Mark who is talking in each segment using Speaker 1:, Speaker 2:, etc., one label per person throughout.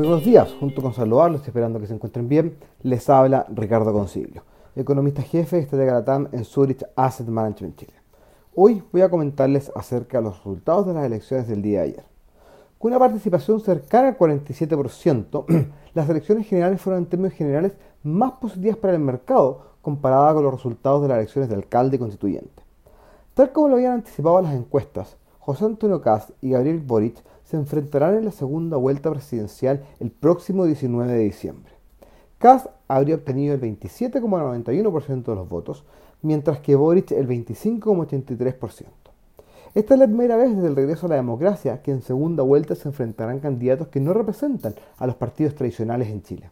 Speaker 1: Muy buenos días, junto con saludarlos, esperando que se encuentren bien, les habla Ricardo Concilio, economista jefe de Estratega Latam en Zurich Asset Management Chile. Hoy voy a comentarles acerca de los resultados de las elecciones del día de ayer. Con una participación cercana al 47%, las elecciones generales fueron en términos generales más positivas para el mercado comparada con los resultados de las elecciones de alcalde y constituyente. Tal como lo habían anticipado las encuestas, José Antonio Cast y Gabriel Boric se enfrentarán en la segunda vuelta presidencial el próximo 19 de diciembre. Kass habría obtenido el 27,91% de los votos, mientras que Boric el 25,83%. Esta es la primera vez desde el regreso a la democracia que en segunda vuelta se enfrentarán candidatos que no representan a los partidos tradicionales en Chile.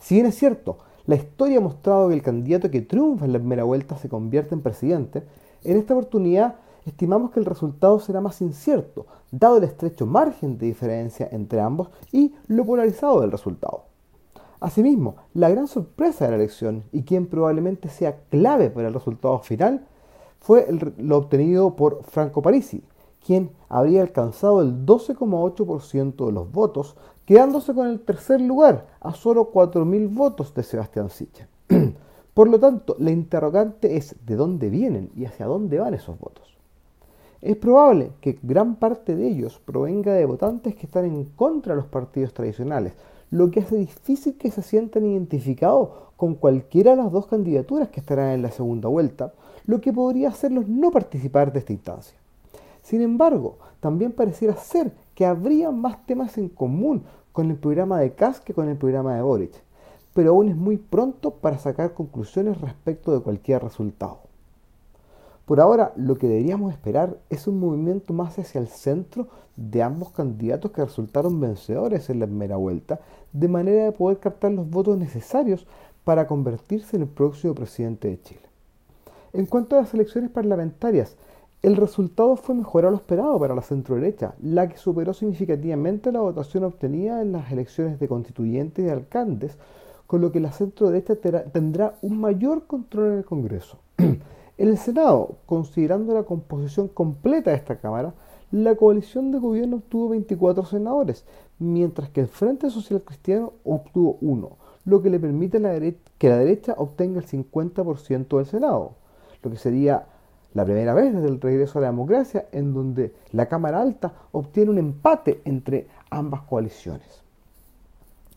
Speaker 1: Si bien es cierto, la historia ha mostrado que el candidato que triunfa en la primera vuelta se convierte en presidente, en esta oportunidad estimamos que el resultado será más incierto, dado el estrecho margen de diferencia entre ambos y lo polarizado del resultado. Asimismo, la gran sorpresa de la elección y quien probablemente sea clave para el resultado final fue lo obtenido por Franco Parisi, quien habría alcanzado el 12,8% de los votos, quedándose con el tercer lugar a solo 4.000 votos de Sebastián Sichel. por lo tanto, la interrogante es de dónde vienen y hacia dónde van esos votos. Es probable que gran parte de ellos provenga de votantes que están en contra de los partidos tradicionales, lo que hace difícil que se sientan identificados con cualquiera de las dos candidaturas que estarán en la segunda vuelta, lo que podría hacerlos no participar de esta instancia. Sin embargo, también pareciera ser que habría más temas en común con el programa de Kass que con el programa de Boric, pero aún es muy pronto para sacar conclusiones respecto de cualquier resultado. Por ahora, lo que deberíamos esperar es un movimiento más hacia el centro de ambos candidatos que resultaron vencedores en la primera vuelta, de manera de poder captar los votos necesarios para convertirse en el próximo presidente de Chile. En cuanto a las elecciones parlamentarias, el resultado fue mejor a lo esperado para la centro-derecha, la que superó significativamente la votación obtenida en las elecciones de constituyentes y de alcaldes, con lo que la centro-derecha tendrá un mayor control en el Congreso. El Senado, considerando la composición completa de esta Cámara, la coalición de gobierno obtuvo 24 senadores, mientras que el Frente Social Cristiano obtuvo uno, lo que le permite que la derecha obtenga el 50% del Senado, lo que sería la primera vez desde el regreso a la democracia en donde la Cámara Alta obtiene un empate entre ambas coaliciones.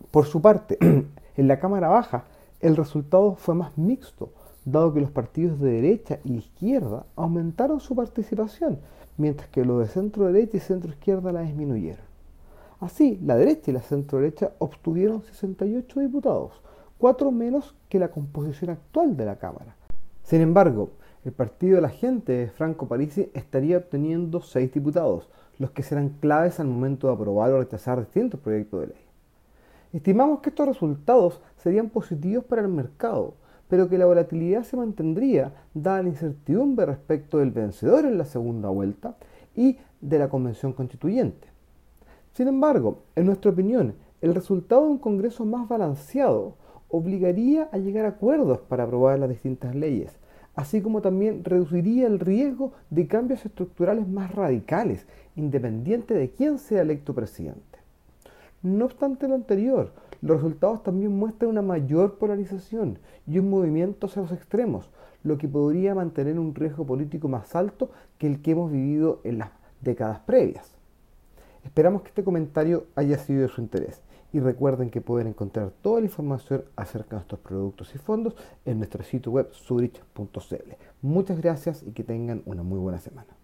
Speaker 1: Por su parte, en la Cámara Baja, el resultado fue más mixto, dado que los partidos de derecha y izquierda aumentaron su participación, mientras que los de centro derecha y centro izquierda la disminuyeron. Así, la derecha y la centro derecha obtuvieron 68 diputados, cuatro menos que la composición actual de la Cámara. Sin embargo, el partido de la gente de Franco Parisi estaría obteniendo seis diputados, los que serán claves al momento de aprobar o rechazar distintos proyectos de ley. Estimamos que estos resultados serían positivos para el mercado, pero que la volatilidad se mantendría dada la incertidumbre respecto del vencedor en la segunda vuelta y de la convención constituyente. Sin embargo, en nuestra opinión, el resultado de un Congreso más balanceado obligaría a llegar a acuerdos para aprobar las distintas leyes, así como también reduciría el riesgo de cambios estructurales más radicales, independiente de quién sea electo presidente. No obstante lo anterior, los resultados también muestran una mayor polarización y un movimiento hacia los extremos, lo que podría mantener un riesgo político más alto que el que hemos vivido en las décadas previas. Esperamos que este comentario haya sido de su interés y recuerden que pueden encontrar toda la información acerca de nuestros productos y fondos en nuestro sitio web zurich.cl. Muchas gracias y que tengan una muy buena semana.